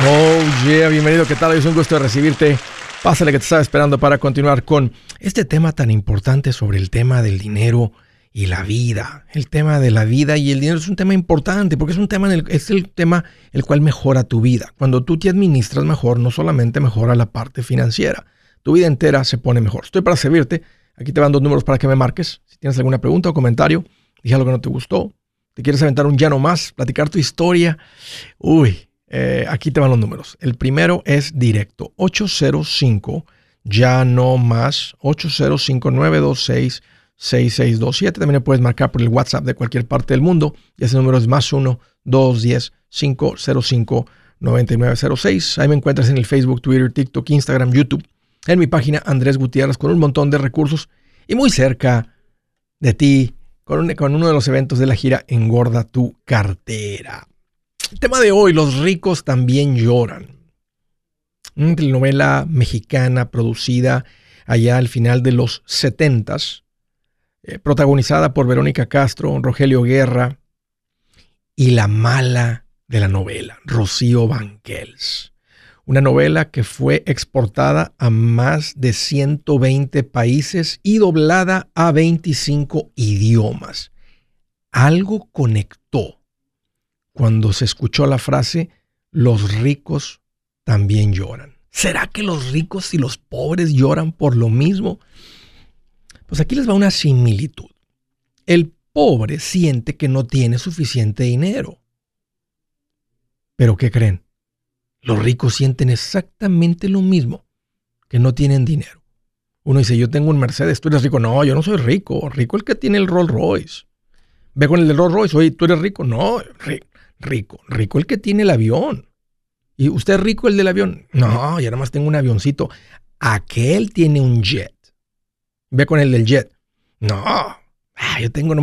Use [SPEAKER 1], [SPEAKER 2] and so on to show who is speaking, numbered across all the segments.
[SPEAKER 1] Oh, yeah, bienvenido, ¿qué tal? Es un gusto recibirte. Pásale que te estaba esperando para continuar con este tema tan importante sobre el tema del dinero y la vida. El tema de la vida y el dinero es un tema importante porque es un tema en el, es el tema el cual mejora tu vida. Cuando tú te administras mejor, no solamente mejora la parte financiera, tu vida entera se pone mejor. Estoy para servirte. Aquí te van dos números para que me marques. Si tienes alguna pregunta o comentario, dije algo que no te gustó, te quieres aventar un ya no más, platicar tu historia. Uy, eh, aquí te van los números. El primero es directo, 805, ya no más, 805-926-6627. También puedes marcar por el WhatsApp de cualquier parte del mundo. Y ese número es más 1-210-505-9906. Ahí me encuentras en el Facebook, Twitter, TikTok, Instagram, YouTube. En mi página Andrés Gutiérrez con un montón de recursos. Y muy cerca de ti, con uno de los eventos de la gira Engorda tu cartera. El tema de hoy, los ricos también lloran. Una telenovela mexicana producida allá al final de los 70 eh, protagonizada por Verónica Castro, Rogelio Guerra y la mala de la novela, Rocío Banquels. Una novela que fue exportada a más de 120 países y doblada a 25 idiomas. Algo conectó cuando se escuchó la frase, los ricos también lloran. ¿Será que los ricos y los pobres lloran por lo mismo? Pues aquí les va una similitud. El pobre siente que no tiene suficiente dinero. Pero ¿qué creen? Los ricos sienten exactamente lo mismo, que no tienen dinero. Uno dice, yo tengo un Mercedes, tú eres rico. No, yo no soy rico. Rico el que tiene el Rolls Royce. Ve con el del Rolls Royce, oye, ¿tú eres rico? No, rico rico. Rico el que tiene el avión. ¿Y usted es rico el del avión? No, yo nada más tengo un avioncito. Aquel tiene un jet. Ve con el del jet. No, ah, yo tengo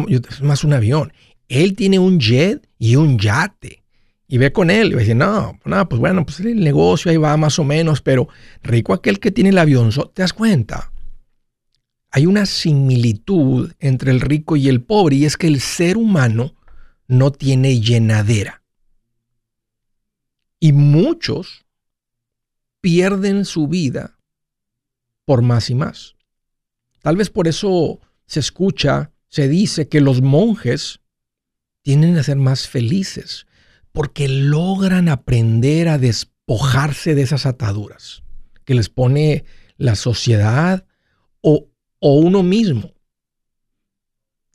[SPEAKER 1] más un avión. Él tiene un jet y un yate. Y ve con él y va a decir, no, no, pues bueno, pues el negocio ahí va más o menos, pero rico aquel que tiene el avión. ¿Te das cuenta? Hay una similitud entre el rico y el pobre y es que el ser humano no tiene llenadera. Y muchos pierden su vida por más y más. Tal vez por eso se escucha, se dice que los monjes tienen a ser más felices, porque logran aprender a despojarse de esas ataduras que les pone la sociedad o, o uno mismo.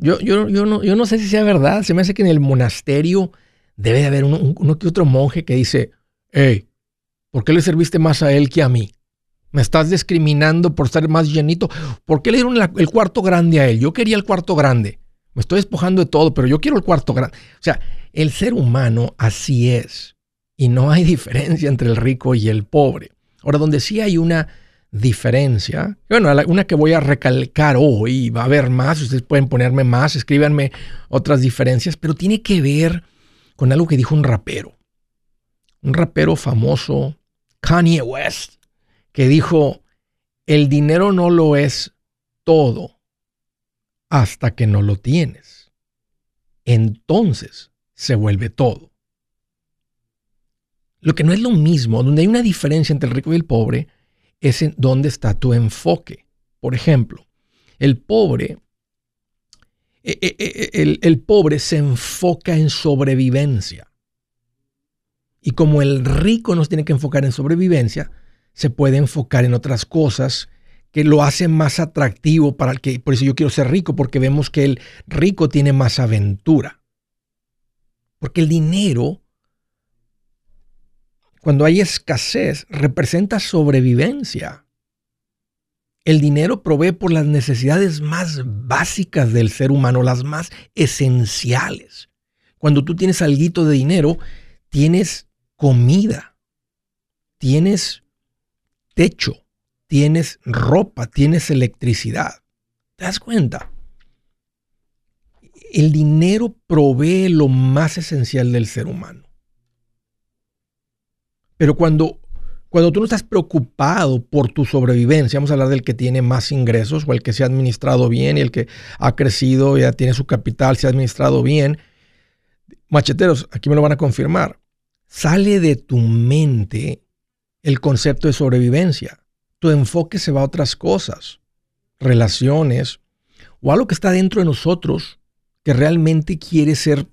[SPEAKER 1] Yo, yo, yo, no, yo no sé si sea verdad. Se me hace que en el monasterio debe de haber uno, que otro monje que dice, hey, ¿por qué le serviste más a él que a mí? Me estás discriminando por ser más llenito. ¿Por qué le dieron el cuarto grande a él? Yo quería el cuarto grande. Me estoy despojando de todo, pero yo quiero el cuarto grande. O sea, el ser humano así es. Y no hay diferencia entre el rico y el pobre. Ahora, donde sí hay una diferencia. Bueno, una que voy a recalcar hoy, va a haber más, ustedes pueden ponerme más, escríbanme otras diferencias, pero tiene que ver con algo que dijo un rapero. Un rapero famoso, Kanye West, que dijo, el dinero no lo es todo hasta que no lo tienes. Entonces se vuelve todo. Lo que no es lo mismo, donde hay una diferencia entre el rico y el pobre, es en dónde está tu enfoque. Por ejemplo, el pobre, eh, eh, eh, el, pobre se enfoca en sobrevivencia. Y como el rico nos tiene que enfocar en sobrevivencia, se puede enfocar en otras cosas que lo hacen más atractivo para el que, por eso yo quiero ser rico, porque vemos que el rico tiene más aventura. Porque el dinero cuando hay escasez, representa sobrevivencia. El dinero provee por las necesidades más básicas del ser humano, las más esenciales. Cuando tú tienes algo de dinero, tienes comida, tienes techo, tienes ropa, tienes electricidad. ¿Te das cuenta? El dinero provee lo más esencial del ser humano. Pero cuando, cuando tú no estás preocupado por tu sobrevivencia, vamos a hablar del que tiene más ingresos o el que se ha administrado bien y el que ha crecido, ya tiene su capital, se ha administrado bien. Macheteros, aquí me lo van a confirmar. sale de tu mente el concepto de sobrevivencia. Tu enfoque se va a otras cosas, relaciones o algo que está dentro de nosotros que realmente quiere ser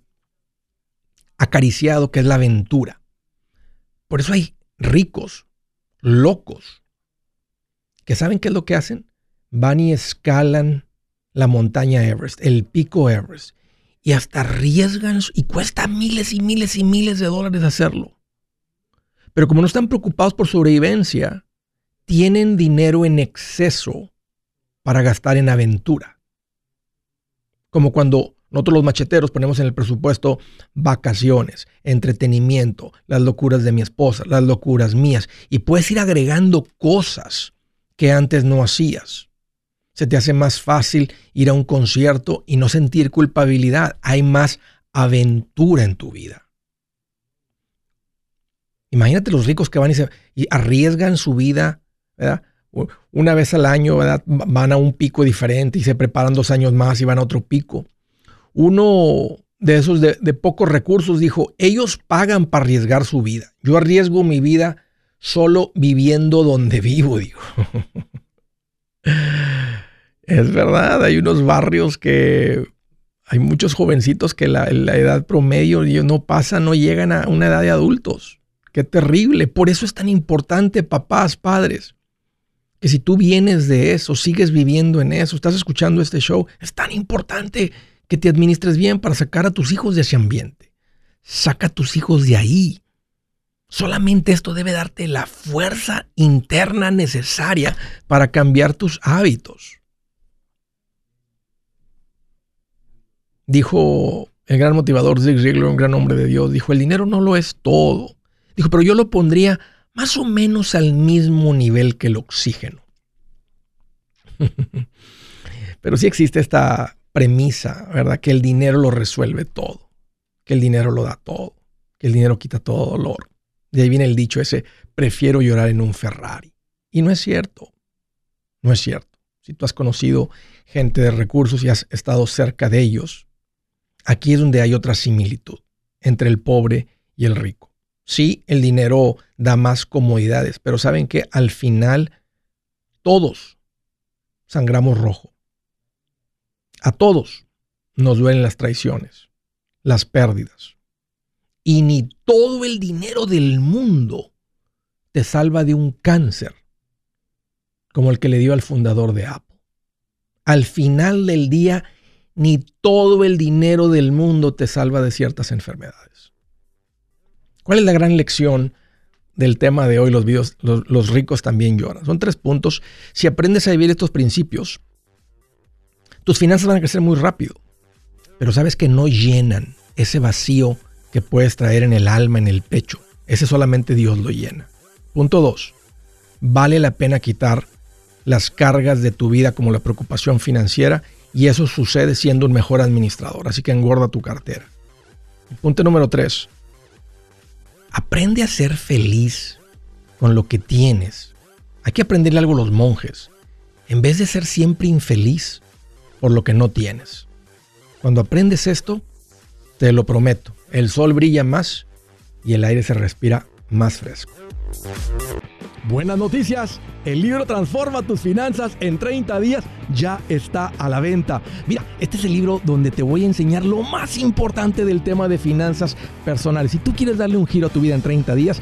[SPEAKER 1] acariciado, que es la aventura. Por eso hay ricos, locos, que saben qué es lo que hacen. Van y escalan la montaña Everest, el pico Everest, y hasta arriesgan y cuesta miles y miles y miles de dólares hacerlo. Pero como no están preocupados por sobrevivencia, tienen dinero en exceso para gastar en aventura. Como cuando nosotros los macheteros ponemos en el presupuesto vacaciones, entretenimiento, las locuras de mi esposa, las locuras mías, y puedes ir agregando cosas que antes no hacías. Se te hace más fácil ir a un concierto y no sentir culpabilidad. Hay más aventura en tu vida. Imagínate los ricos que van y, se, y arriesgan su vida. Una vez al año. Van a un pico diferente y se preparan dos años más y van a otro pico uno de esos de, pocos recursos dijo, ellos pagan para arriesgar su vida. Yo arriesgo mi vida solo viviendo donde vivo, digo. es verdad, hay unos barrios que hay muchos jovencitos que la, la edad promedio no pasa, no llegan a una edad de adultos. Qué terrible. Por eso es tan importante, papás, padres, que si tú vienes de eso, sigues viviendo en eso, estás escuchando este show, es tan importante que te administres bien para sacar a tus hijos de ese ambiente. Saca a tus hijos de ahí. Solamente esto debe darte la fuerza interna necesaria para cambiar tus hábitos. Dijo el gran motivador Zig Ziglar, un gran hombre de Dios, dijo, el dinero no lo es todo. Dijo, pero yo lo pondría más o menos al mismo nivel que el oxígeno. pero sí existe esta premisa, ¿verdad? Que el dinero lo resuelve todo, que el dinero lo da todo, que el dinero quita todo dolor. De ahí viene el dicho ese, prefiero llorar en un Ferrari. Y no es cierto, no es cierto. Si tú has conocido gente de recursos y has estado cerca de ellos, aquí es donde hay otra similitud entre el pobre y el rico. Sí, el dinero da más comodidades, pero saben que al final todos sangramos rojo. A todos nos duelen las traiciones, las pérdidas. Y ni todo el dinero del mundo te salva de un cáncer como el que le dio al fundador de Apple. Al final del día, ni todo el dinero del mundo te salva de ciertas enfermedades. ¿Cuál es la gran lección del tema de hoy? Los, videos, los, los ricos también lloran. Son tres puntos. Si aprendes a vivir estos principios, tus finanzas van a crecer muy rápido, pero sabes que no llenan ese vacío que puedes traer en el alma, en el pecho. Ese solamente Dios lo llena. Punto 2. Vale la pena quitar las cargas de tu vida como la preocupación financiera y eso sucede siendo un mejor administrador. Así que engorda tu cartera. Punto número 3. Aprende a ser feliz con lo que tienes. Hay que aprenderle algo a los monjes. En vez de ser siempre infeliz, por lo que no tienes. Cuando aprendes esto, te lo prometo, el sol brilla más y el aire se respira más fresco. Buenas noticias, el libro Transforma tus finanzas en 30 días ya está a la venta. Mira, este es el libro donde te voy a enseñar lo más importante del tema de finanzas personales. Si tú quieres darle un giro a tu vida en 30 días,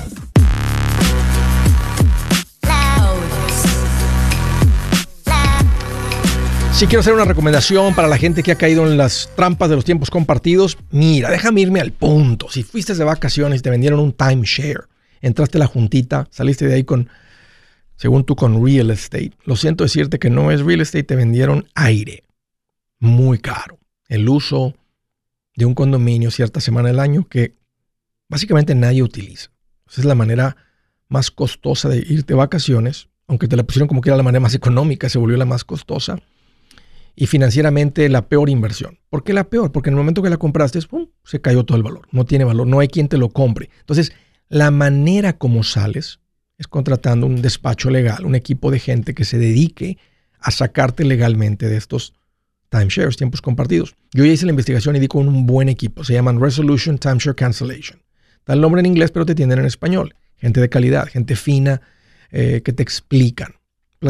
[SPEAKER 1] Si quiero hacer una recomendación para la gente que ha caído en las trampas de los tiempos compartidos, mira, déjame irme al punto. Si fuiste de vacaciones y te vendieron un timeshare, entraste a la juntita, saliste de ahí con, según tú, con real estate. Lo siento decirte que no es real estate, te vendieron aire. Muy caro. El uso de un condominio cierta semana del año que básicamente nadie utiliza. Esa es la manera más costosa de irte de vacaciones, aunque te la pusieron como que era la manera más económica, se volvió la más costosa y financieramente la peor inversión. ¿Por qué la peor? Porque en el momento que la compraste, ¡pum! se cayó todo el valor. No tiene valor, no hay quien te lo compre. Entonces, la manera como sales es contratando un despacho legal, un equipo de gente que se dedique a sacarte legalmente de estos timeshares, tiempos compartidos. Yo ya hice la investigación y di con un buen equipo. Se llaman Resolution Timeshare Cancellation. Da el nombre en inglés, pero te atienden en español. Gente de calidad, gente fina, eh, que te explican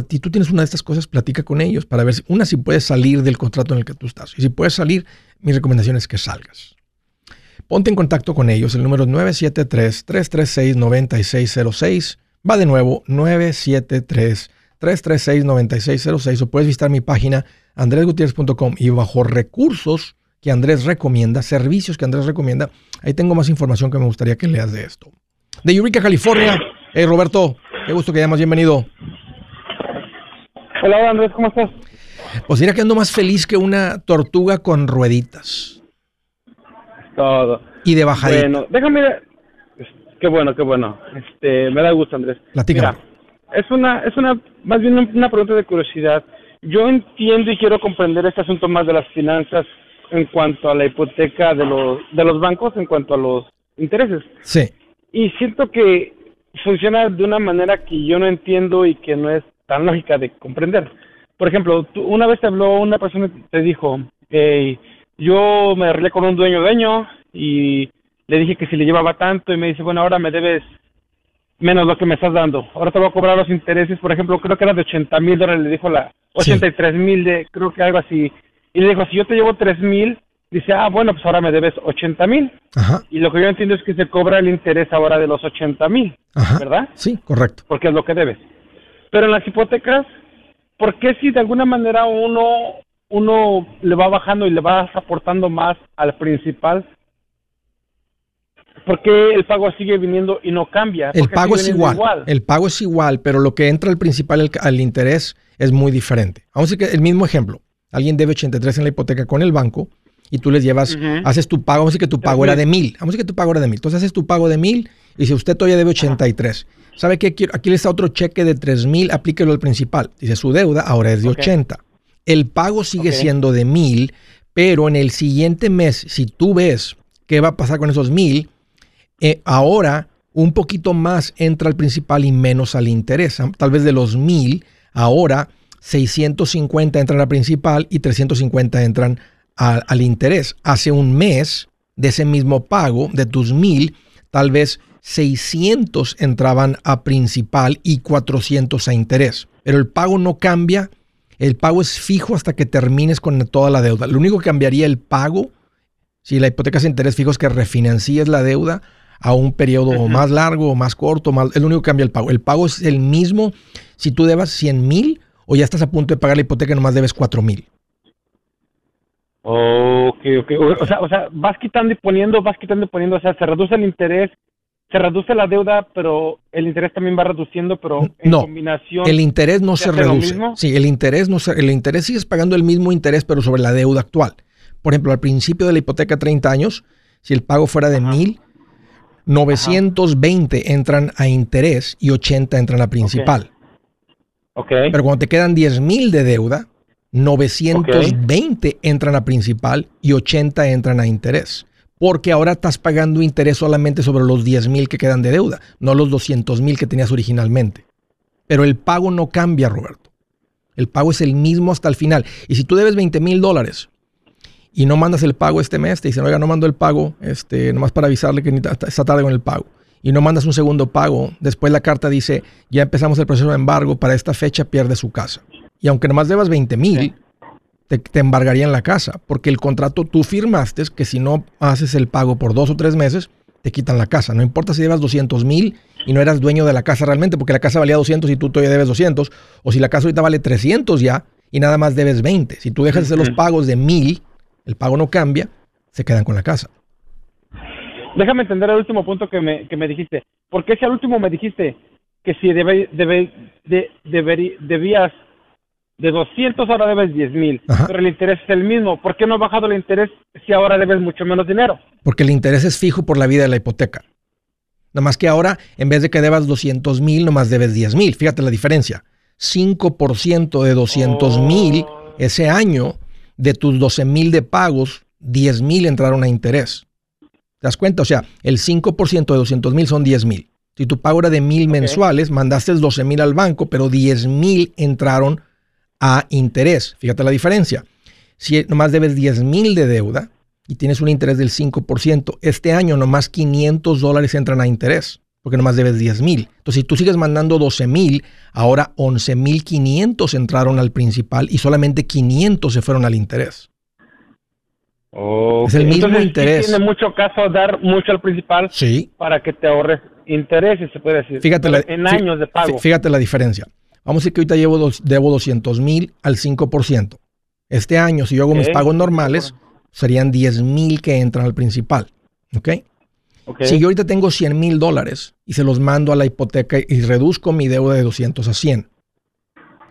[SPEAKER 1] si tú tienes una de estas cosas, platica con ellos para ver, si, una, si puedes salir del contrato en el que tú estás. Y si puedes salir, mi recomendación es que salgas. Ponte en contacto con ellos. El número es 973-336-9606. Va de nuevo, 973-336-9606. O puedes visitar mi página andresgutierrez.com y bajo recursos que Andrés recomienda, servicios que Andrés recomienda, ahí tengo más información que me gustaría que leas de esto. De Eureka, California. Hey, Roberto, qué gusto que llamas. Bienvenido.
[SPEAKER 2] Hola, Andrés, ¿cómo estás?
[SPEAKER 1] Pues mira que ando más feliz que una tortuga con rueditas.
[SPEAKER 2] Todo.
[SPEAKER 1] Y de bajadita.
[SPEAKER 2] Bueno, déjame... Qué bueno, qué bueno. Este, me da gusto, Andrés.
[SPEAKER 1] Platícame.
[SPEAKER 2] es una, es una, más bien una pregunta de curiosidad. Yo entiendo y quiero comprender este asunto más de las finanzas en cuanto a la hipoteca de los, de los bancos, en cuanto a los intereses.
[SPEAKER 1] Sí.
[SPEAKER 2] Y siento que funciona de una manera que yo no entiendo y que no es tan lógica de comprender. Por ejemplo, una vez te habló una persona y te dijo, yo me arreglé con un dueño dueño y le dije que si le llevaba tanto y me dice, bueno, ahora me debes menos lo que me estás dando. Ahora te voy a cobrar los intereses, por ejemplo, creo que era de 80 mil dólares, le dijo la 83 mil, de creo que algo así. Y le dijo, si yo te llevo 3 mil, dice, ah, bueno, pues ahora me debes 80 mil. Y lo que yo entiendo es que se cobra el interés ahora de los 80 mil, ¿verdad?
[SPEAKER 1] Sí, correcto.
[SPEAKER 2] Porque es lo que debes. Pero en las hipotecas, ¿por qué si de alguna manera uno, uno le va bajando y le va aportando más al principal? ¿Por qué el pago sigue viniendo y no cambia?
[SPEAKER 1] El pago es igual, El pago es igual, pero lo que entra al principal, al interés, es muy diferente. Vamos a decir que el mismo ejemplo. Alguien debe 83 en la hipoteca con el banco y tú les llevas, haces tu pago, vamos a decir que tu pago era de mil. Vamos a decir que tu pago era de mil. Entonces haces tu pago de mil y si usted todavía debe 83. ¿Sabe qué? Aquí le está otro cheque de 3 mil, aplíquelo al principal. Dice, su deuda ahora es de 80. El pago sigue siendo de mil, pero en el siguiente mes, si tú ves qué va a pasar con esos mil, eh, ahora un poquito más entra al principal y menos al interés. Tal vez de los mil, ahora 650 entran al principal y 350 entran al interés. Hace un mes de ese mismo pago, de tus mil, tal vez 600 entraban a principal y 400 a interés. Pero el pago no cambia, el pago es fijo hasta que termines con toda la deuda. Lo único que cambiaría el pago, si la hipoteca es interés fijo, es que refinancies la deuda a un periodo más largo o más corto, más, es lo único que cambia el pago. El pago es el mismo si tú debas 100 mil o ya estás a punto de pagar la hipoteca y nomás debes 4 mil.
[SPEAKER 2] Ok, ok. O, sea, o sea, vas quitando y poniendo, vas quitando y poniendo, o sea, se reduce el interés se reduce la deuda, pero el interés también va reduciendo, pero en
[SPEAKER 1] no,
[SPEAKER 2] combinación.
[SPEAKER 1] El interés no se, reduce. Sí, el interés no se, el interés sigues pagando el mismo interés, pero sobre la deuda actual. Por ejemplo, al principio de la hipoteca 30 años, si el pago fuera de
[SPEAKER 2] Ajá.
[SPEAKER 1] mil, 920 entran a interés y 80 entran a principal.
[SPEAKER 2] Ok.
[SPEAKER 1] Pero cuando te quedan 10 mil de deuda, 920 entran a principal y 80 entran a interés. Porque ahora estás pagando interés solamente sobre los 10 mil que quedan de deuda, no los 200 mil que tenías originalmente. Pero el pago no cambia, Roberto. El pago es el mismo hasta el final. Y si tú debes 20 mil dólares y no mandas el pago este mes, te dicen, oiga, no mando el pago, este, nomás para avisarle que está tarde con el pago. Y no mandas un segundo pago, después la carta dice, ya empezamos el proceso de embargo, para esta fecha pierde su casa. Y aunque nomás debas 20 mil, te, te embargarían la casa, porque el contrato tú firmaste que si no haces el pago por dos o tres meses, te quitan la casa. No importa si debas 200 mil y no eras dueño de la casa realmente, porque la casa valía 200 y tú todavía debes 200, o si la casa ahorita vale 300 ya y nada más debes 20. Si tú dejas de hacer los pagos de mil, el pago no cambia, se quedan con la casa.
[SPEAKER 2] Déjame entender el último punto que me, que me dijiste. Porque si al último me dijiste que si debe, debe, de, debías de 200, ahora debes 10 mil. Pero el interés es el mismo. ¿Por qué no ha bajado el interés si ahora debes mucho menos dinero?
[SPEAKER 1] Porque el interés es fijo por la vida de la hipoteca. Nada más que ahora, en vez de que debas 200 mil, nomás debes 10 mil. Fíjate la diferencia. 5% de 200 mil
[SPEAKER 2] Oh.
[SPEAKER 1] ese año, de tus 12 mil de pagos, 10 mil entraron a interés. ¿Te das cuenta? O sea, el 5% de 200 mil son 10 mil. Si tu pago era de mil mensuales, mandaste 12 mil al banco, pero 10 mil entraron a interés. Fíjate la diferencia. Si nomás debes 10 mil de deuda y tienes un interés del 5%, este año nomás 500 dólares entran a interés, porque nomás debes 10 mil. Entonces, si tú sigues mandando 12 mil, ahora 11 mil 500 entraron al principal y solamente 500 se fueron al interés. Es el mismo
[SPEAKER 2] Entonces, sí
[SPEAKER 1] interés.
[SPEAKER 2] tiene mucho caso dar mucho al principal
[SPEAKER 1] Sí.
[SPEAKER 2] para que te ahorres intereses, se puede decir.
[SPEAKER 1] Fíjate la,
[SPEAKER 2] en años de pago.
[SPEAKER 1] fí- Fíjate la diferencia. Vamos a decir que ahorita llevo dos- debo 200 mil al 5%. Este año, si yo hago mis
[SPEAKER 2] Ok.
[SPEAKER 1] pagos normales, serían 10 mil que entran al principal. ¿Ok?
[SPEAKER 2] Ok.
[SPEAKER 1] Si yo ahorita tengo 100 mil dólares y se los mando a la hipoteca y reduzco mi deuda de 200 a 100,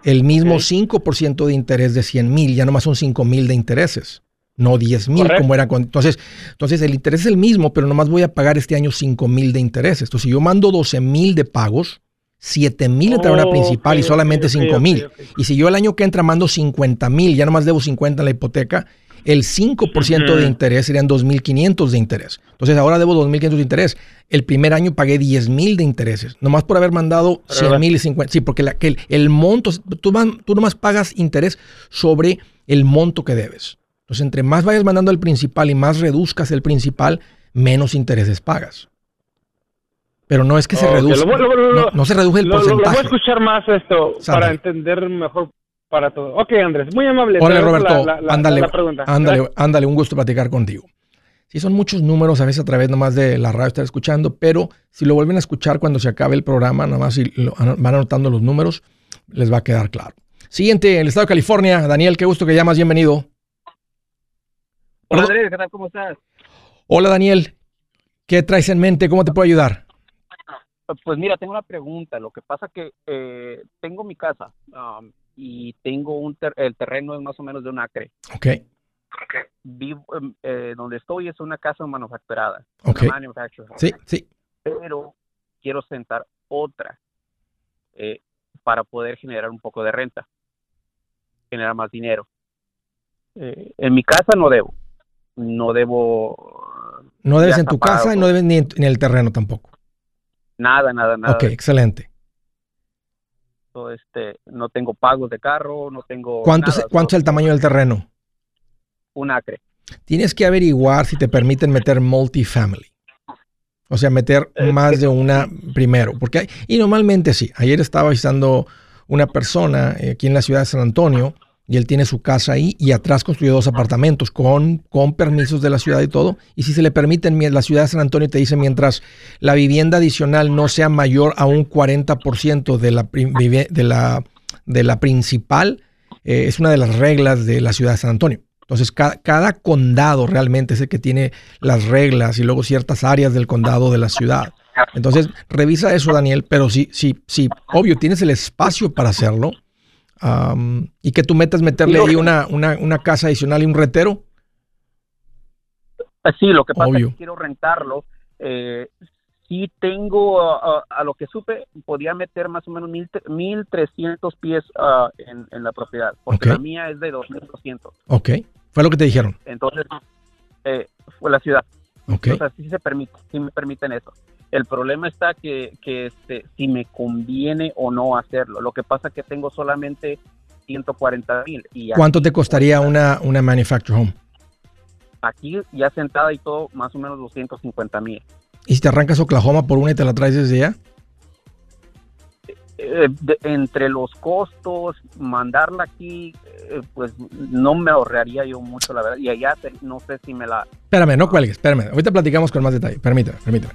[SPEAKER 1] el mismo
[SPEAKER 2] Ok.
[SPEAKER 1] 5% de interés de 100 mil, ya nomás son 5 mil de intereses, no 10 mil como era con... Entonces, entonces, el interés es el mismo, pero nomás voy a pagar este año 5 mil de intereses. Entonces, si yo mando 12 mil de pagos, 7 mil entraron a
[SPEAKER 2] Oh,
[SPEAKER 1] principal y solamente
[SPEAKER 2] ok,
[SPEAKER 1] 5 mil. Y si yo el año que entra mando 50 mil, ya nomás debo 50 en la hipoteca, el 5% de
[SPEAKER 2] Ujú.
[SPEAKER 1] interés serían 2.500 de interés. Entonces ahora debo 2.500 de interés. El primer año pagué 10.000 de intereses, nomás por haber mandado
[SPEAKER 2] Pero
[SPEAKER 1] 100 mil y 50. Sí, porque la- que el, el monto, tú, man- tú nomás pagas interés sobre el monto que debes. Entonces, entre más vayas mandando al principal y más reduzcas el principal, menos intereses pagas. Pero no es que se
[SPEAKER 2] Ok,
[SPEAKER 1] reduzca.
[SPEAKER 2] lo voy- lo- lo-
[SPEAKER 1] no, no se reduce el
[SPEAKER 2] Lo- lo- lo voy a
[SPEAKER 1] porcentaje.
[SPEAKER 2] escuchar más esto para entender mejor para todo. Ok, Andrés, muy amable.
[SPEAKER 1] Hola Roberto,
[SPEAKER 2] la- la- la-
[SPEAKER 1] ándale,
[SPEAKER 2] la pregunta.
[SPEAKER 1] ándale, ándale, un gusto platicar contigo. Sí, son muchos números, a veces a través nomás de la radio estar escuchando, pero si lo vuelven a escuchar cuando se acabe el programa, nada más si lo- van anotando los números, les va a quedar claro. Siguiente, el estado de California. Daniel, qué gusto que llamas, bienvenido.
[SPEAKER 3] Hola. Andrés, ¿qué tal? ¿Cómo estás?
[SPEAKER 1] Hola Daniel, ¿qué traes en mente? ¿Cómo te puedo ayudar?
[SPEAKER 3] Pues mira, tengo una pregunta. Lo que pasa que eh, tengo mi casa um, y tengo un ter- el terreno es más o menos de un acre.
[SPEAKER 1] Ok,
[SPEAKER 3] Vivo, em, eh, donde estoy es una casa manufacturada.
[SPEAKER 1] ok. Sí, sí.
[SPEAKER 3] Pero quiero sentar otra eh, para poder generar un poco de renta, generar más dinero. Eh, en mi casa no debo, no debo
[SPEAKER 1] No debes en tu casa y no debes ni en, ni en el terreno tampoco.
[SPEAKER 3] Nada, nada, nada.
[SPEAKER 1] Ok, excelente.
[SPEAKER 3] So, este, no tengo pagos de carro, no tengo
[SPEAKER 1] ¿Cuánto, es, ¿Cuánto es el tamaño del terreno?
[SPEAKER 3] un acre.
[SPEAKER 1] Tienes que averiguar si te permiten meter multifamily. O sea, meter
[SPEAKER 3] Eh,
[SPEAKER 1] más de una primero. Porque hay- y normalmente sí. Ayer estaba visitando una persona eh, aquí en la ciudad de San Antonio y él tiene su casa ahí y atrás construyó dos apartamentos con, con permisos de la ciudad y todo. Y si se le permiten, la ciudad de San Antonio te dice mientras la vivienda adicional no sea mayor a un 40% de la, de la, de la principal, eh, es una de las reglas de la ciudad de San Antonio. Entonces, ca- cada, condado realmente es el que tiene las reglas y luego ciertas áreas del condado de la ciudad. Entonces, revisa eso, Daniel, pero sí, sí, sí, obvio, tienes el espacio para hacerlo. Y que tú metas meterle ahí una, una, una casa adicional y un retero.
[SPEAKER 3] Sí, lo que pasa es que quiero rentarlo. Eh, sí tengo, a lo que supe, podía meter más o menos mil, 1.300 pies uh, en, en, la propiedad, porque la mía es de 2.200.
[SPEAKER 1] Ok, fue lo que te dijeron.
[SPEAKER 3] Entonces, eh, fue la ciudad. Ok. O sea, sí se permite, sí me permiten eso. El problema está que, que este, si me conviene o no hacerlo. Lo que pasa es que tengo solamente 140 mil.
[SPEAKER 1] ¿Cuánto te costaría una, una manufactured home?
[SPEAKER 3] Aquí ya sentada y todo, más o menos 250 mil.
[SPEAKER 1] ¿Y si te arrancas Oklahoma por una y te la traes desde allá?
[SPEAKER 3] Eh, entre los costos, mandarla aquí, eh, pues no me ahorraría yo mucho, la verdad. Y allá no sé si me la...
[SPEAKER 1] Espérame, no cuelgues, espérame. Ahorita platicamos con más detalle. Permítame, permítame.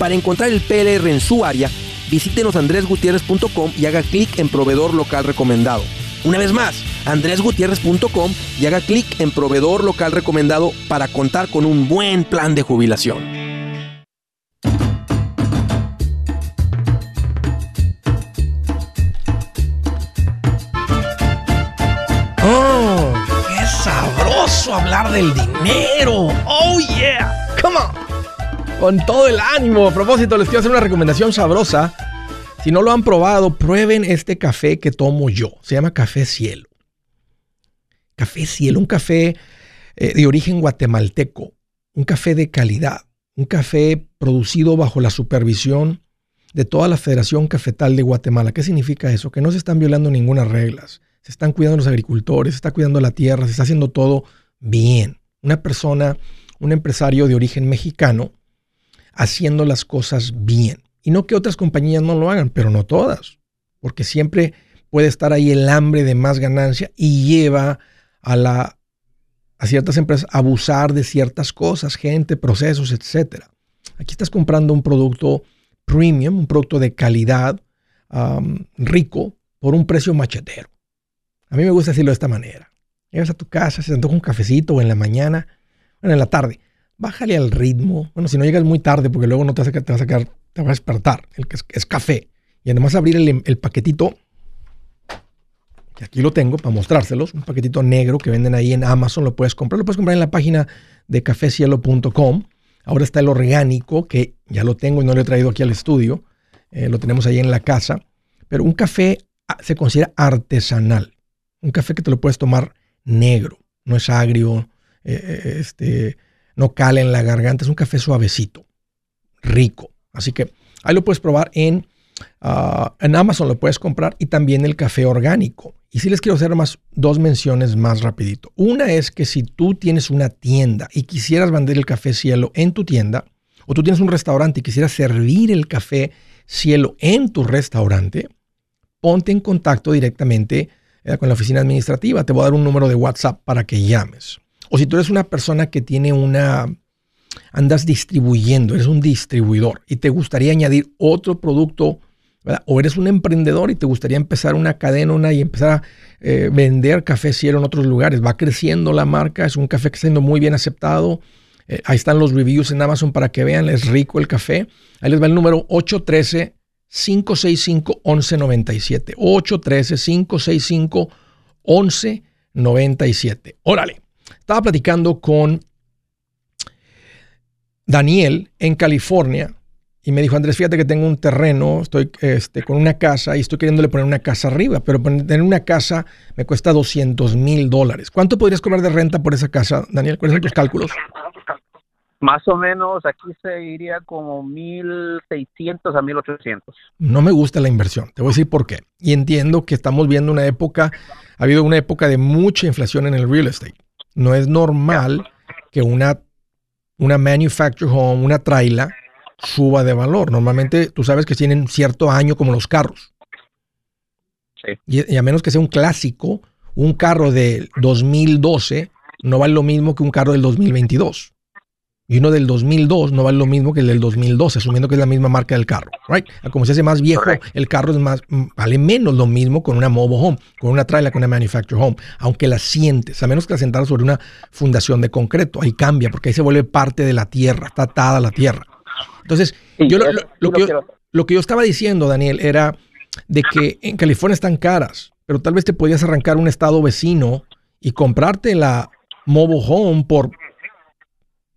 [SPEAKER 4] Para encontrar el PLR en su área, visítenos andresgutierrez.com y haga clic en proveedor local recomendado. Una vez más, andresgutierrez.com y haga clic en proveedor local recomendado para contar con un buen plan de jubilación.
[SPEAKER 1] hablar del dinero. Oh yeah, come on. Con todo el ánimo. A propósito, les quiero hacer una recomendación sabrosa. Si no lo han probado, prueben este café que tomo yo. Se llama Café Cielo. Café Cielo, un café eh, de origen guatemalteco, un café de calidad, un café producido bajo la supervisión de toda la Federación Cafetal de Guatemala. ¿Qué significa eso? Que no se están violando ninguna reglas. Se están cuidando los agricultores, se está cuidando la tierra, se está haciendo todo bien. Una persona, un empresario de origen mexicano, haciendo las cosas bien. Y no que otras compañías no lo hagan, pero no todas. Porque siempre puede estar ahí el hambre de más ganancia y lleva a, la, a ciertas empresas a abusar de ciertas cosas, gente, procesos, etc. Aquí estás comprando un producto premium, un producto de calidad, rico, por un precio machetero. A mí me gusta decirlo de esta manera. Llegas a tu casa, se antoja un cafecito o en la mañana, bueno, en la tarde. Bájale al ritmo. Bueno, si no llegas muy tarde, porque luego no te vas a, te vas a te vas a despertar. El es, café. Y además abrir el, paquetito, que aquí lo tengo para mostrárselos, un paquetito negro que venden ahí en Amazon, lo puedes comprar. Lo puedes comprar en la página de cafecielo.com. Ahora está el orgánico, que ya lo tengo y no lo he traído aquí al estudio. Eh, lo tenemos ahí en la casa. Pero un café ah, se considera artesanal. Un café que te lo puedes tomar negro, no es agrio, eh, eh, este, no cala en la garganta, es un café suavecito, rico. Así que ahí lo puedes probar en, ah, en Amazon, lo puedes comprar y también el café orgánico. Y si les quiero hacer más dos menciones más rapidito. Una es que si tú tienes una tienda y quisieras vender el café cielo en tu tienda, o tú tienes un restaurante y quisieras servir el café cielo en tu restaurante, ponte en contacto directamente eh, con la oficina administrativa. Te voy a dar un número de WhatsApp para que llames. O si tú eres una persona que tiene una, andas distribuyendo, eres un distribuidor y te gustaría añadir otro producto, o eres un emprendedor y te gustaría empezar una cadena una, y empezar a eh, vender café cielo en otros lugares. Va creciendo la marca, es un café que está siendo muy bien aceptado. Eh, ahí están los reviews en Amazon para que vean, es rico el café. Ahí les va el número 813 565-1197. 813-565-1197. Órale. Estaba platicando con Daniel en California y me dijo, Andrés, fíjate que tengo un terreno, estoy este, con una casa y estoy queriéndole poner una casa arriba, pero tener una casa me cuesta 200 mil dólares. ¿Cuánto podrías cobrar de renta por esa casa, Daniel? ¿Cuáles son tus cálculos?
[SPEAKER 3] Más o menos aquí se iría como 1600 a 1800.
[SPEAKER 1] No me gusta la inversión. Te voy a decir por qué. Y entiendo que estamos viendo una época, ha habido una época de mucha inflación en el real estate. No es normal que una, una manufactured home, una traila, suba de valor. Normalmente tú sabes que tienen cierto año como los carros.
[SPEAKER 3] Sí.
[SPEAKER 1] Y, y a menos que sea un clásico, un carro de 2012 no vale lo mismo que un carro del 2022. Y uno del 2002 no vale lo mismo que el del 2012, asumiendo que es la misma marca del carro. Right? Como se hace más viejo, el carro es más, mm, vale menos lo mismo con una mobile home, con una trailer, con una manufactured home. Aunque la sientes, a menos que la sentaras sobre una fundación de concreto. Ahí cambia, porque ahí se vuelve parte de la tierra, está atada a la tierra. Entonces,
[SPEAKER 3] Sí,
[SPEAKER 1] yo lo, que yo, lo que yo estaba diciendo, Daniel, era de que en California están caras, pero tal vez te podías arrancar un estado vecino y comprarte la mobile home por,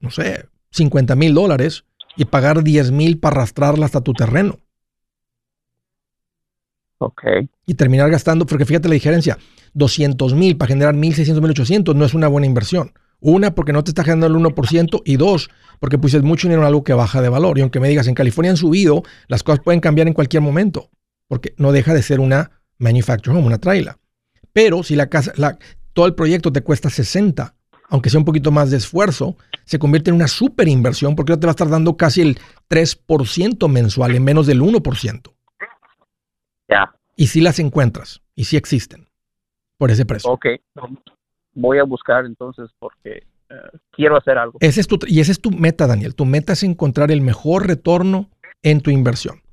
[SPEAKER 1] no sé, 50 mil dólares y pagar 10 mil para arrastrarla hasta tu terreno
[SPEAKER 3] Ok.
[SPEAKER 1] y terminar gastando, porque fíjate la diferencia, 200 mil para generar 1.600, 1.800 no es una buena inversión. Una, porque no te está generando el 1%, y dos, porque pusiste mucho dinero en algo que baja de valor. Y aunque me digas, en California han subido, las cosas pueden cambiar en cualquier momento, porque no deja de ser una manufactured home, una traila. Pero si la casa, la, todo el proyecto te cuesta 60, aunque sea un poquito más de esfuerzo, se convierte en una super inversión porque ya te va a estar dando casi el 3% mensual en menos del 1%.
[SPEAKER 3] Ya.
[SPEAKER 1] Y si las encuentras, y si existen, por ese precio.
[SPEAKER 3] Ok. Voy a buscar entonces porque eh, quiero hacer algo.
[SPEAKER 1] Ese es tu, y esa es tu meta, Daniel. Tu meta es encontrar el mejor retorno en tu inversión.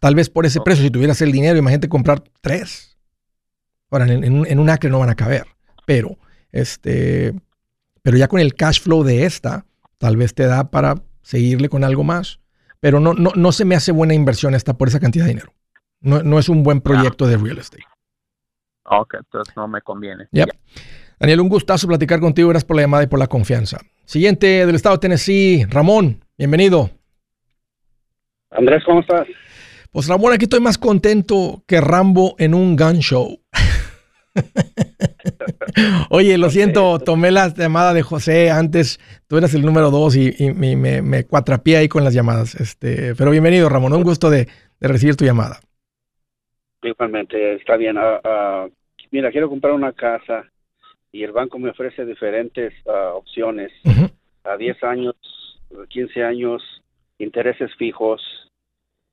[SPEAKER 1] Tal vez por ese precio, si tuvieras el dinero, imagínate comprar tres. Ahora, en, en un, en un acre no van a caber, pero, este, pero ya con el cash flow de esta, tal vez te da para seguirle con algo más. Pero no, no, no se me hace buena inversión esta por esa cantidad de dinero. No, no es un buen proyecto de real estate.
[SPEAKER 3] Ok, entonces no me conviene.
[SPEAKER 1] Yep. Daniel, un gustazo platicar contigo. Gracias por la llamada y por la confianza. Siguiente del estado de Tennessee, Ramón, bienvenido.
[SPEAKER 5] Andrés, ¿cómo estás?
[SPEAKER 1] Pues Ramón, aquí estoy más contento que Rambo en un gun show. Oye, lo siento, tomé la llamada de José antes. Tú eras el número dos y, y me, me, me cuatrapié ahí con las llamadas. Este, pero bienvenido, Ramón. Un gusto de, de recibir tu llamada.
[SPEAKER 5] Igualmente, está bien. Ah, mira, quiero comprar una casa y el banco me ofrece diferentes ah, opciones. A 10 años, 15 años, intereses fijos.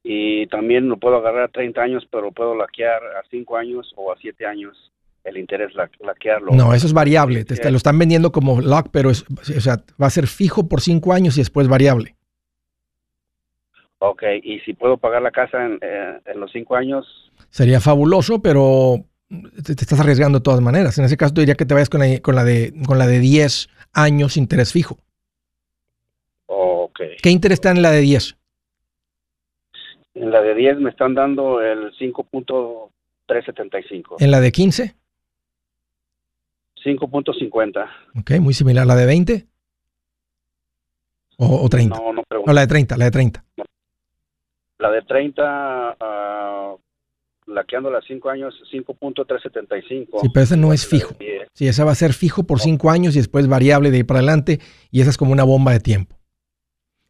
[SPEAKER 5] Y también lo puedo agarrar a 30 años, pero puedo laquear a 5 años o a 7 años el interés la, laquearlo.
[SPEAKER 1] No, eso es variable. Te, te lo están vendiendo como lock, pero es, o sea, va a ser fijo por cinco años y después variable.
[SPEAKER 5] Ok, y si puedo pagar la casa en, eh, en los 5 años,
[SPEAKER 1] Sería fabuloso, pero te, te estás arriesgando de todas maneras. En ese caso, te diría que te vayas con la, con la, de, con la de 10 años interés fijo.
[SPEAKER 5] ok.
[SPEAKER 1] ¿Qué interés está en la de 10?
[SPEAKER 5] En la de 10 me están dando el 5.375.
[SPEAKER 1] ¿En la de 15?
[SPEAKER 5] 5.50.
[SPEAKER 1] Ok, muy similar. ¿La de 20? ¿O, o 30?
[SPEAKER 5] No, no
[SPEAKER 1] No,
[SPEAKER 5] pregunto.
[SPEAKER 1] la de 30, la de 30.
[SPEAKER 5] La de 30, ah, laqueando las 5 años, 5.375.
[SPEAKER 1] Sí, pero esa no es
[SPEAKER 5] La
[SPEAKER 1] fijo.
[SPEAKER 5] 10.
[SPEAKER 1] Sí, esa va a ser fijo por 5 años y después variable de ahí para adelante. Y esa es como una bomba de tiempo.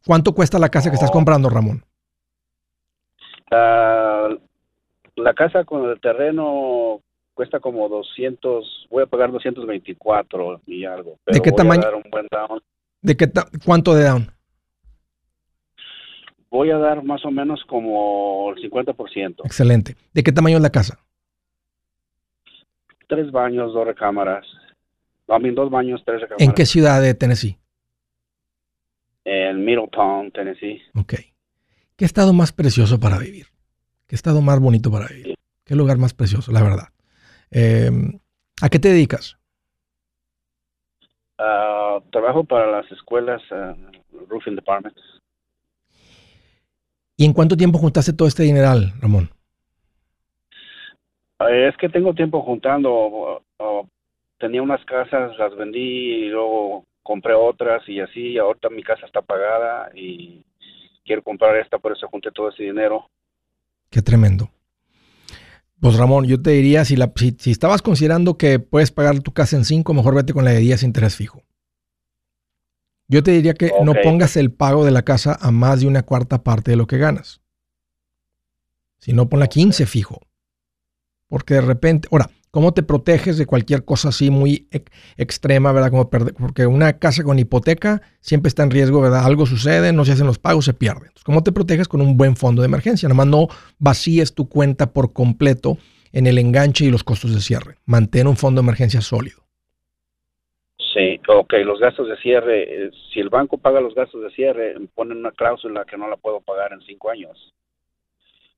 [SPEAKER 1] ¿Cuánto cuesta la casa que estás comprando, Ramón?
[SPEAKER 5] Ah, la casa con el terreno cuesta como 200, voy a pagar 224 y algo. Pero
[SPEAKER 1] qué
[SPEAKER 5] voy
[SPEAKER 1] tamaño?
[SPEAKER 5] A dar un buen down.
[SPEAKER 1] ¿De qué ta- ¿Cuánto de down?
[SPEAKER 5] Voy a dar más o menos como el 50%.
[SPEAKER 1] Excelente. ¿De qué tamaño es la casa?
[SPEAKER 5] Tres baños, dos recámaras. Mí, dos baños, tres recámaras.
[SPEAKER 1] ¿En qué ciudad de Tennessee?
[SPEAKER 5] En Middletown, Tennessee.
[SPEAKER 1] Ok. ¿Qué estado más precioso para vivir? ¿Qué estado más bonito para vivir? ¿Qué lugar más precioso, la verdad? Eh, ¿A qué te dedicas?
[SPEAKER 5] Ah, trabajo para las escuelas, ah, roofing department.
[SPEAKER 1] ¿Y en cuánto tiempo juntaste todo este dineral, Ramón?
[SPEAKER 5] Ah, es que tengo tiempo juntando. tenía unas casas, las vendí y luego compré otras y así. Ahorita mi casa está pagada y quiero comprar esta, por eso junté todo ese dinero.
[SPEAKER 1] Qué tremendo. Pues Ramón, yo te diría, si, la, si, si estabas considerando que puedes pagar tu casa en 5, mejor vete con la de 10 interés fijo. Yo te diría que no pongas el pago de la casa a más de una cuarta parte de lo que ganas. Si no, ponla 15 fijo. Porque de repente, ahora, ¿cómo te proteges de cualquier cosa así muy ex- extrema, verdad? Porque una casa con hipoteca siempre está en riesgo, ¿verdad? Algo sucede, no se hacen los pagos, se pierde. ¿cómo te proteges con un buen fondo de emergencia? Nomás no vacíes tu cuenta por completo en el enganche y los costos de cierre. Mantén un fondo de emergencia sólido.
[SPEAKER 5] Sí, ok, los gastos de cierre, eh, si el banco paga los gastos de cierre, ponen una cláusula que no la puedo pagar en cinco años.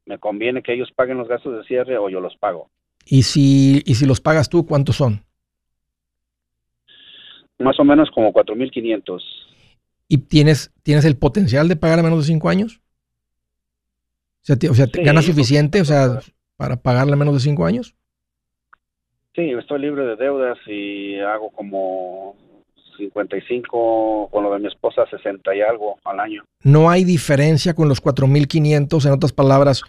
[SPEAKER 5] ¿Me conviene que ellos paguen los gastos de cierre o yo los pago?
[SPEAKER 1] Y si, y si los pagas tú, ¿cuántos son?
[SPEAKER 5] Más o menos como 4.500.
[SPEAKER 1] ¿Y tienes, tienes el potencial de pagar a menos de cinco años? O sea, te- o sea, ¿te
[SPEAKER 5] Sí,
[SPEAKER 1] ¿ganas suficiente o sea, para pagarle a menos de cinco años?
[SPEAKER 5] Sí, estoy libre de deudas y hago como 55, con lo de mi esposa 60 y algo al año.
[SPEAKER 1] No hay diferencia con los 4.500, en otras palabras,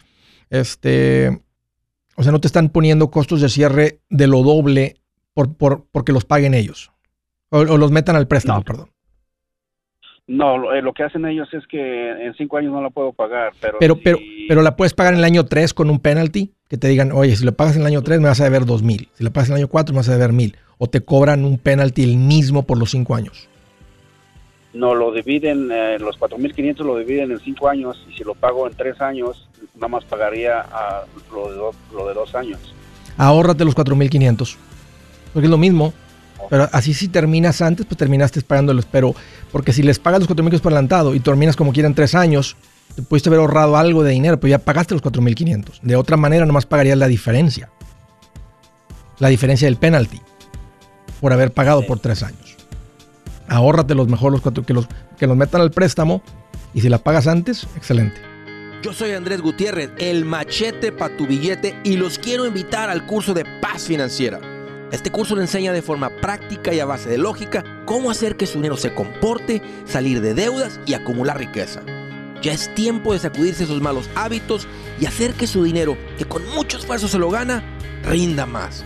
[SPEAKER 1] este, o sea, no te están poniendo costos de cierre de lo doble por, por, porque los paguen ellos. O, o los metan al préstamo,
[SPEAKER 5] No.
[SPEAKER 1] perdón.
[SPEAKER 5] No, lo, eh, lo que hacen ellos es que en cinco años no la puedo pagar, pero
[SPEAKER 1] Pero, pero,
[SPEAKER 5] si-
[SPEAKER 1] pero la puedes pagar en el año 3 con un penalty, que te digan, oye, si lo pagas en el año 3 me vas a deber 2.000, si lo pagas en el año 4 me vas a deber 1.000, o te cobran un penalty el mismo por los cinco años.
[SPEAKER 5] No lo dividen, eh, los 4.500 lo dividen en cinco años y si lo pago en tres años, nada más pagaría a lo, de do- lo de dos años.
[SPEAKER 1] ahórrate los 4.500. Porque es lo mismo. Pero así si terminas antes, pues terminaste pagándolos. Pero porque si les pagas los 4.500 por adelantado y terminas como quieran tres años, te pudiste haber ahorrado algo de dinero, pero ya pagaste los 4.500. De otra manera, nomás pagarías la diferencia. La diferencia del penalty por haber pagado
[SPEAKER 5] Sí.
[SPEAKER 1] por tres años. Ahórrate los mejor los cuatro, que los, que los metan al préstamo y si la pagas antes, excelente.
[SPEAKER 4] Yo soy Andrés Gutiérrez, el machete para tu billete y los quiero invitar al curso de paz financiera. Este curso le enseña de forma práctica y a base de lógica cómo hacer que su dinero se comporte, salir de deudas y acumular riqueza. Ya es tiempo de sacudirse esos malos hábitos y hacer que su dinero, que con mucho esfuerzo se lo gana, rinda más.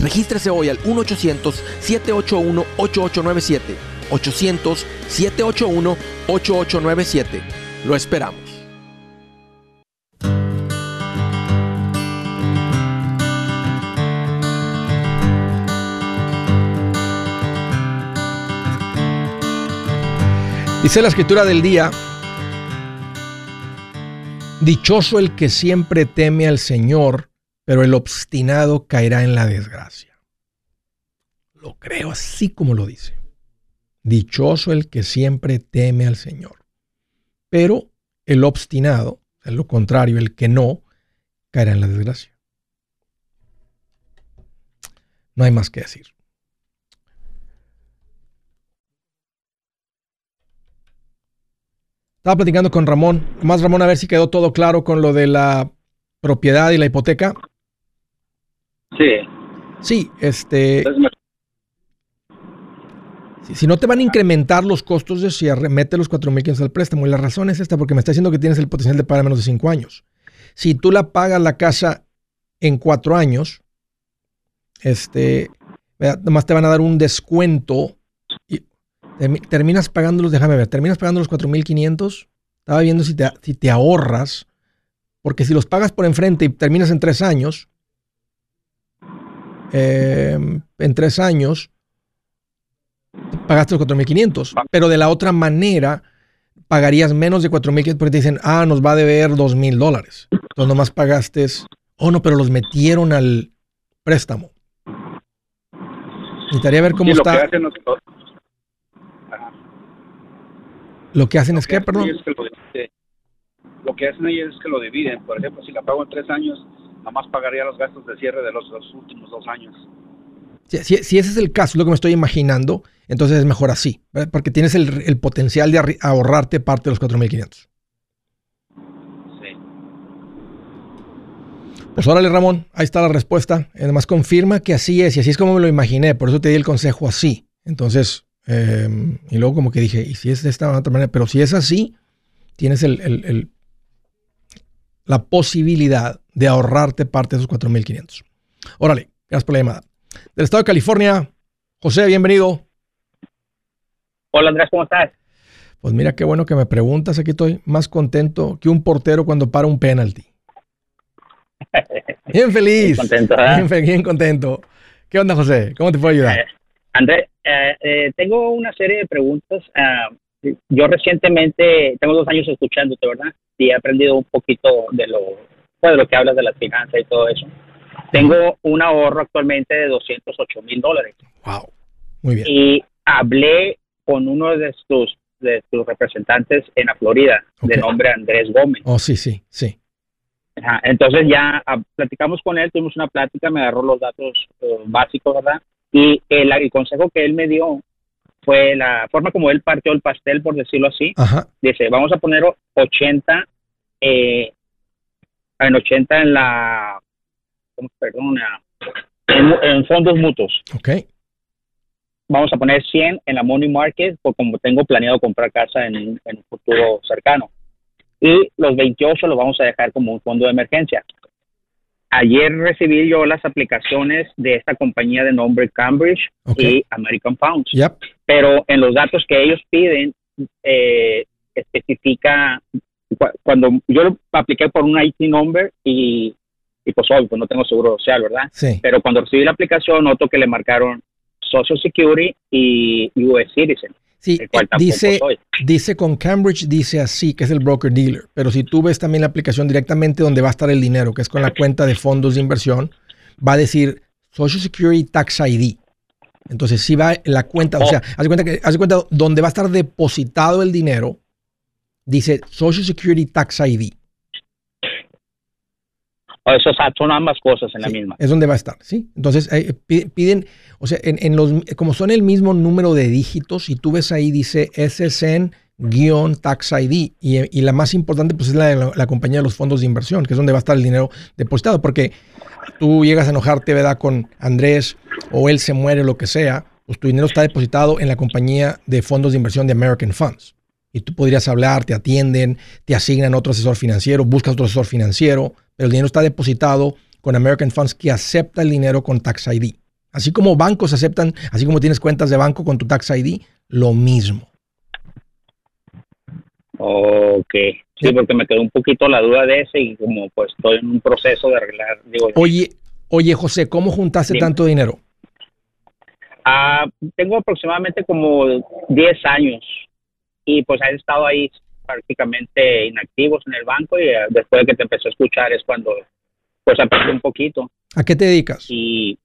[SPEAKER 4] Regístrese hoy al 1-800-781-8897. 800-781-8897. Lo esperamos.
[SPEAKER 1] Dice la escritura del día, dichoso el que siempre teme al Señor, pero el obstinado caerá en la desgracia. Lo creo así como lo dice. Dichoso el que siempre teme al Señor, pero el obstinado, es lo contrario, el que no, caerá en la desgracia. No hay más que decir. Estaba platicando con Ramón. Más Ramón, a ver si quedó todo claro con lo de la propiedad y la hipoteca.
[SPEAKER 5] Sí,
[SPEAKER 1] Sí, este,
[SPEAKER 5] entonces
[SPEAKER 1] si, no te van a incrementar los costos de cierre, mete los 4.500 al préstamo. Y la razón es esta, porque me está diciendo que tienes el potencial de pagar menos de 5 años. Si tú la pagas la casa en 4 años, este, nomás te van a dar un descuento y termi- terminas pagándolos, déjame ver, terminas pagando los 4.500. Estaba viendo si te, si te ahorras, porque si los pagas por enfrente y terminas en 3 años, eh, en 3 años, pagaste los 4.500, pero de la otra manera pagarías menos de 4.500 porque te dicen, ah, nos va a deber 2.000 dólares. Entonces nomás pagaste, oh no, pero los metieron al préstamo. Necesitaría ver cómo
[SPEAKER 5] sí, lo que
[SPEAKER 1] está.
[SPEAKER 5] hacen.
[SPEAKER 1] Lo que hacen es que,
[SPEAKER 5] hacen
[SPEAKER 1] perdón.
[SPEAKER 5] es que lo. Lo que hacen ellos es que lo dividen. Por ejemplo, si la pago en tres años, Nomás pagaría los gastos de cierre de los, últimos dos años.
[SPEAKER 1] Si, si, si, ese es el caso, lo que me estoy imaginando, entonces es mejor así, porque tienes el, el, potencial de ahorrarte parte de los 4.500. Sí. Pues órale, Ramón, ahí está la respuesta. Además, confirma que así es, y así es como me lo imaginé, por eso te di el consejo así. Entonces, em, y luego como que dije, y si es de esta otra manera, pero si es así, tienes el, el, la posibilidad de ahorrarte parte de esos 4.500. Órale, gracias por la llamada. Del estado de California, José, bienvenido.
[SPEAKER 6] Hola Andrés, ¿cómo estás?
[SPEAKER 1] Pues mira qué bueno que me preguntas. Aquí estoy más contento que un portero cuando para un penalti. Bien feliz.
[SPEAKER 6] contento,
[SPEAKER 1] ¿eh? bien, contento. ¿Qué onda, José? ¿Cómo te puedo ayudar?
[SPEAKER 6] Eh, Andrés, eh, tengo una serie de preguntas. Ah, yo recientemente, tengo dos años escuchándote, ¿verdad? Y he aprendido un poquito de lo, pues, lo que hablas de las finanzas y todo eso. Tengo un ahorro actualmente de 208 mil dólares.
[SPEAKER 1] Wow. Muy bien.
[SPEAKER 6] Y hablé con uno de tus de tus representantes en la Florida, de nombre Andrés Gómez.
[SPEAKER 1] Oh, sí, sí, sí.
[SPEAKER 6] entonces ya ah, platicamos con él, tuvimos una plática, me agarró los datos eh, básicos, ¿verdad? Y el, el, consejo que él me dio fue la forma como él partió el pastel, por decirlo así. Dice, vamos a poner 80, eh, en 80 en la, perdón, en, en fondos mutuos.
[SPEAKER 1] Ok
[SPEAKER 6] vamos a poner 100 en la money market, porque como tengo planeado comprar casa en, un futuro cercano. Y los 28 los vamos a dejar como un fondo de emergencia. Ayer recibí yo las aplicaciones de esta compañía de nombre Cambridge y American Pounds. Pero en los datos que ellos piden, eh, especifica, cuando yo lo apliqué por un IT number y, y pues obvio, pues no tengo seguro social, ¿verdad?
[SPEAKER 1] Sí.
[SPEAKER 6] Pero cuando recibí la aplicación, noto que le marcaron Social Security y US Citizen.
[SPEAKER 1] Sí, eh, dice, dice con Cambridge, dice así, que es el broker dealer, pero si tú ves también la aplicación directamente donde va a estar el dinero, que es con la cuenta de fondos de inversión, va a decir Social Security Tax ID. Entonces, si va la cuenta, o sea, haz cuenta que haz cuenta donde va a estar depositado el dinero, dice Social Security Tax ID.
[SPEAKER 6] Eso son ambas cosas en la misma.
[SPEAKER 1] Es donde va a estar, ¿sí? Entonces eh, piden, o sea, en, los, como son el mismo número de dígitos, y tú ves ahí dice SSN-Tax ID, y, la más importante pues es la, la, compañía de los fondos de inversión, que es donde va a estar el dinero depositado, porque tú llegas a enojarte, ¿verdad? Con Andrés, o él se muere, lo que sea, pues tu dinero está depositado en la compañía de fondos de inversión de American Funds. Y tú podrías hablar, te atienden, te asignan otro asesor financiero, buscas otro asesor financiero, pero el dinero está depositado con American Funds que acepta el dinero con Tax ID. Así como bancos aceptan, así como tienes cuentas de banco con tu Tax ID, lo mismo.
[SPEAKER 6] Ok, sí, porque me quedó un poquito la duda de ese y como pues estoy en un proceso de arreglar.
[SPEAKER 1] oye, oye José, ¿cómo juntaste tanto dinero?
[SPEAKER 6] Ah, tengo aproximadamente como 10 años y pues he estado ahí prácticamente inactivos en el banco y eh, después de que te empezó a escuchar es cuando pues aprendí un poquito.
[SPEAKER 1] ¿A qué te dedicas?
[SPEAKER 6] Y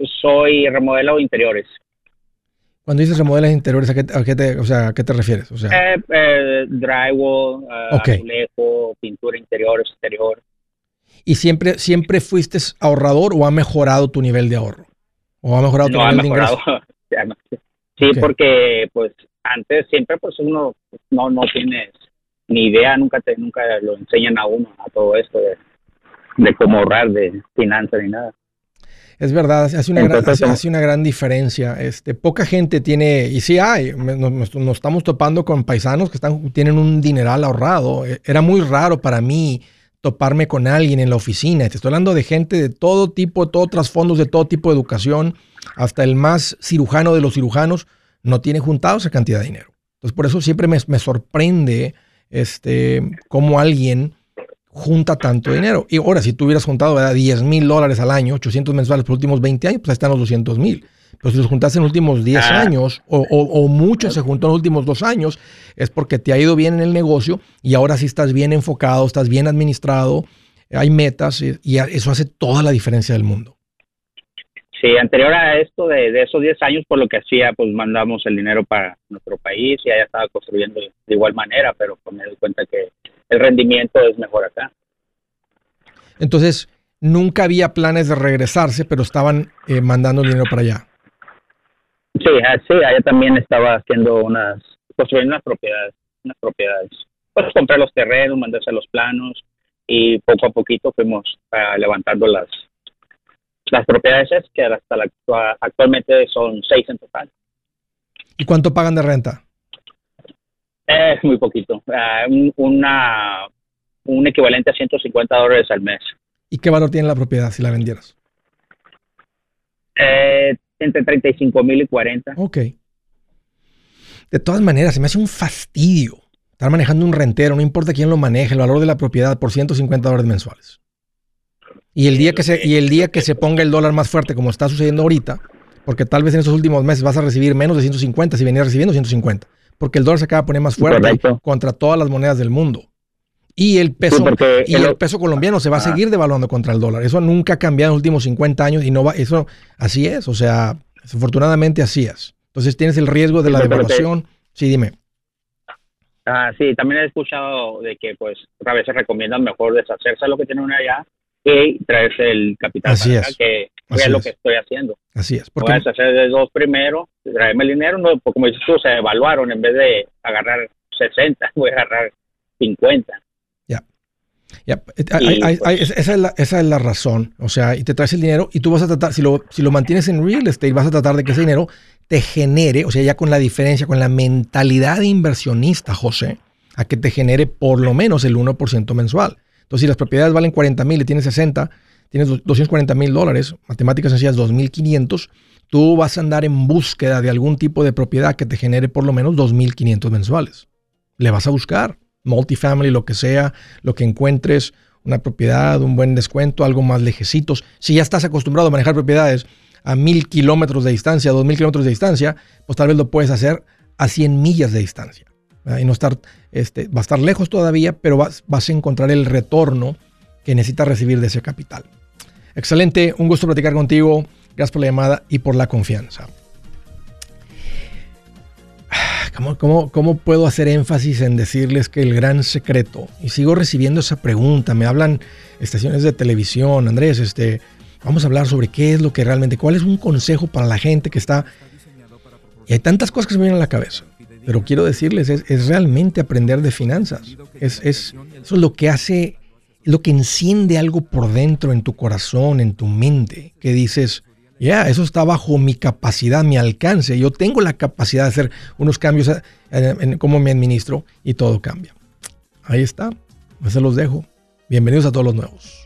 [SPEAKER 6] soy remodelo interiores.
[SPEAKER 1] Cuando dices remodelas interiores, ¿a qué, te, o sea, ¿a qué te refieres? O sea,
[SPEAKER 6] eh, eh, drywall, azulejo, pintura interior, exterior.
[SPEAKER 1] ¿Y siempre, siempre fuiste ahorrador o ha mejorado tu nivel de ahorro? ¿O ha mejorado tu nivel de ingreso?
[SPEAKER 6] sí, porque pues antes siempre pues uno no, no tienes ni idea, nunca te, nunca lo enseñan a uno a todo esto de, de cómo ahorrar, de finanzas ni nada.
[SPEAKER 1] Es verdad, hace una, gran, hace, una gran diferencia. Este, poca gente tiene, y sí hay, nos, estamos topando con paisanos que están, tienen un dineral ahorrado. E, era muy raro para mí toparme con alguien en la oficina. Te estoy hablando de gente de todo tipo, de todo trasfondos, de todo tipo de educación, hasta el más cirujano de los cirujanos no tiene juntado esa cantidad de dinero. Entonces, por eso siempre me, sorprende este, cómo alguien junta tanto dinero. Y ahora, si tú hubieras juntado 10 mil dólares al año, 800 mensuales por los últimos 20 años, pues ahí están los 200 mil. Pero si los juntaste en los últimos 10 ah. años, o, o, mucho se juntó en los últimos dos años, es porque te ha ido bien en el negocio y ahora sí estás bien enfocado, estás bien administrado, hay metas y eso hace toda la diferencia del mundo.
[SPEAKER 6] Sí, anterior a esto, de, esos 10 años, por lo que hacía, pues mandamos el dinero para nuestro país y allá estaba construyendo de igual manera, pero pues me doy cuenta que el rendimiento es mejor acá.
[SPEAKER 1] Entonces, nunca había planes de regresarse, pero estaban eh, mandando dinero para allá.
[SPEAKER 6] Sí, ah, sí, allá también estaba haciendo unas, construyendo unas propiedades, unas propiedades. Pues comprar los terrenos, mandarse los planos, y poco a poquito fuimos ah, levantando las las propiedades que hasta la, actualmente son seis en total.
[SPEAKER 1] ¿Y cuánto pagan de renta?
[SPEAKER 6] Es muy poquito, ah, un, una, un equivalente a 150 dólares al mes.
[SPEAKER 1] ¿Y qué valor tiene la propiedad si la vendieras?
[SPEAKER 6] Eh, entre 35 mil y 40.
[SPEAKER 1] Ok. De todas maneras, se me hace un fastidio estar manejando un rentero, no importa quién lo maneje, el valor de la propiedad por 150 dólares mensuales. Y el día que se, y el día que se ponga el dólar más fuerte, como está sucediendo ahorita, porque tal vez en estos últimos meses vas a recibir menos de 150 si venías recibiendo 150, porque el dólar se acaba de poner más fuerte contra todas las monedas del mundo. Y el peso y el, peso colombiano se va a seguir devaluando contra el dólar. Eso nunca ha cambiado en los últimos 50 años y no va eso así es, o sea, desafortunadamente así es. Entonces tienes el riesgo de la devaluación. Sí, dime.
[SPEAKER 6] Ah, sí, también he escuchado de que pues a veces recomiendan mejor deshacerse de lo que tienen allá y traerse el capital
[SPEAKER 1] Así
[SPEAKER 6] para es. que es lo que estoy haciendo.
[SPEAKER 1] Así es.
[SPEAKER 6] Voy a deshacer de dos primero, traerme el dinero, no, como dices tú, se evaluaron en vez de agarrar 60, voy a agarrar 50.
[SPEAKER 1] Ya. Ya, pues esa, es la, esa es la razón. O sea, y te traes el dinero y tú vas a tratar, si lo, si lo mantienes en real estate, vas a tratar de que ese dinero te genere, o sea, ya con la diferencia, con la mentalidad de inversionista, José, a que te genere por lo menos el 1% mensual. Entonces, si las propiedades valen 40 mil y tienes 60, tienes 240 mil dólares, matemáticas sencillas 2.500, tú vas a andar en búsqueda de algún tipo de propiedad que te genere por lo menos 2.500 mensuales. Le vas a buscar multifamily, lo que sea, lo que encuentres, una propiedad, un buen descuento, algo más lejecitos. Si ya estás acostumbrado a manejar propiedades a mil kilómetros de distancia, dos mil kilómetros de distancia, pues tal vez lo puedes hacer a 100 millas de distancia. Y no estar, este, va a estar lejos todavía, pero vas, vas a encontrar el retorno que necesitas recibir de ese capital. Excelente, un gusto platicar contigo. Gracias por la llamada y por la confianza. ¿Cómo, cómo, cómo puedo hacer énfasis en decirles que el gran secreto, y sigo recibiendo esa pregunta, me hablan estaciones de televisión, Andrés, este, Vamos a hablar sobre qué es lo que realmente, cuál es un consejo para la gente que está... Y hay tantas cosas que se me vienen a la cabeza, pero quiero decirles, es, realmente aprender de finanzas. Es, es, eso es lo que hace, lo que enciende algo por dentro en tu corazón, en tu mente, que dices, ya, eso está bajo mi capacidad, mi alcance. Yo tengo la capacidad de hacer unos cambios en, en cómo me administro y todo cambia. Ahí está, se los dejo. Bienvenidos a todos los nuevos.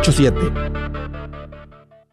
[SPEAKER 4] 887